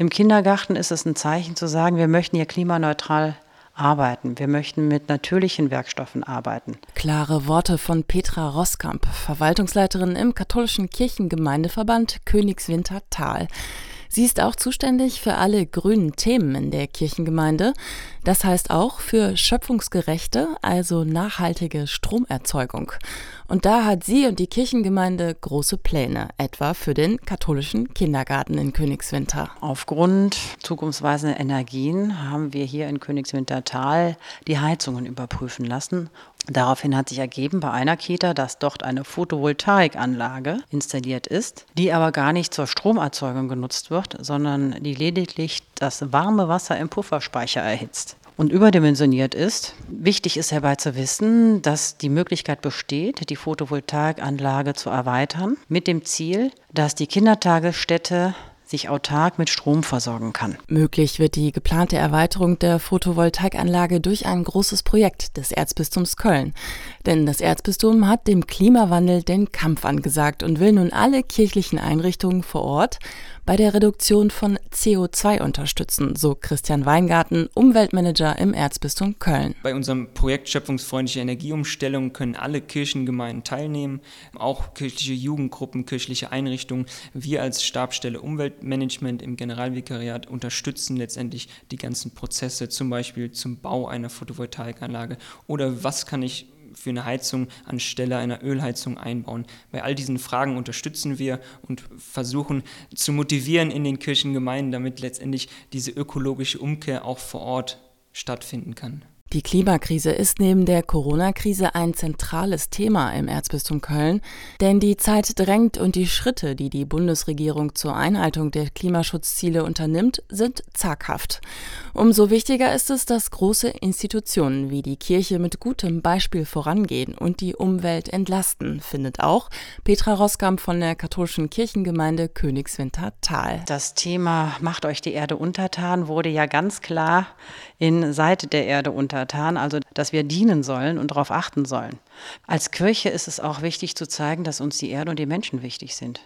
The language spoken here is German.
Im Kindergarten ist es ein Zeichen zu sagen, wir möchten hier klimaneutral arbeiten. Wir möchten mit natürlichen Werkstoffen arbeiten. Klare Worte von Petra Roskamp, Verwaltungsleiterin im katholischen Kirchengemeindeverband Königswinter Tal. Sie ist auch zuständig für alle grünen Themen in der Kirchengemeinde. Das heißt auch für schöpfungsgerechte, also nachhaltige Stromerzeugung. Und da hat sie und die Kirchengemeinde große Pläne, etwa für den katholischen Kindergarten in Königswinter. Aufgrund zukunftsweisender Energien haben wir hier in Königswintertal die Heizungen überprüfen lassen Daraufhin hat sich ergeben bei einer Kita, dass dort eine Photovoltaikanlage installiert ist, die aber gar nicht zur Stromerzeugung genutzt wird, sondern die lediglich das warme Wasser im Pufferspeicher erhitzt und überdimensioniert ist. Wichtig ist herbei zu wissen, dass die Möglichkeit besteht, die Photovoltaikanlage zu erweitern, mit dem Ziel, dass die Kindertagesstätte sich autark mit Strom versorgen kann. Möglich wird die geplante Erweiterung der Photovoltaikanlage durch ein großes Projekt des Erzbistums Köln. Denn das Erzbistum hat dem Klimawandel den Kampf angesagt und will nun alle kirchlichen Einrichtungen vor Ort bei der Reduktion von CO2 unterstützen, so Christian Weingarten, Umweltmanager im Erzbistum Köln. Bei unserem Projekt Schöpfungsfreundliche Energieumstellung können alle Kirchengemeinden teilnehmen, auch kirchliche Jugendgruppen, kirchliche Einrichtungen. Wir als Stabstelle Umweltmanagement im Generalvikariat unterstützen letztendlich die ganzen Prozesse, zum Beispiel zum Bau einer Photovoltaikanlage oder was kann ich für eine Heizung anstelle einer Ölheizung einbauen. Bei all diesen Fragen unterstützen wir und versuchen zu motivieren in den Kirchengemeinden, damit letztendlich diese ökologische Umkehr auch vor Ort stattfinden kann. Die Klimakrise ist neben der Corona-Krise ein zentrales Thema im Erzbistum Köln, denn die Zeit drängt und die Schritte, die die Bundesregierung zur Einhaltung der Klimaschutzziele unternimmt, sind zaghaft. Umso wichtiger ist es, dass große Institutionen wie die Kirche mit gutem Beispiel vorangehen und die Umwelt entlasten, findet auch Petra Roskamp von der katholischen Kirchengemeinde Königswinter Tal. Das Thema Macht euch die Erde untertan wurde ja ganz klar in Seite der Erde untertan untertan, also dass wir dienen sollen und darauf achten sollen. Als Kirche ist es auch wichtig zu zeigen, dass uns die Erde und die Menschen wichtig sind.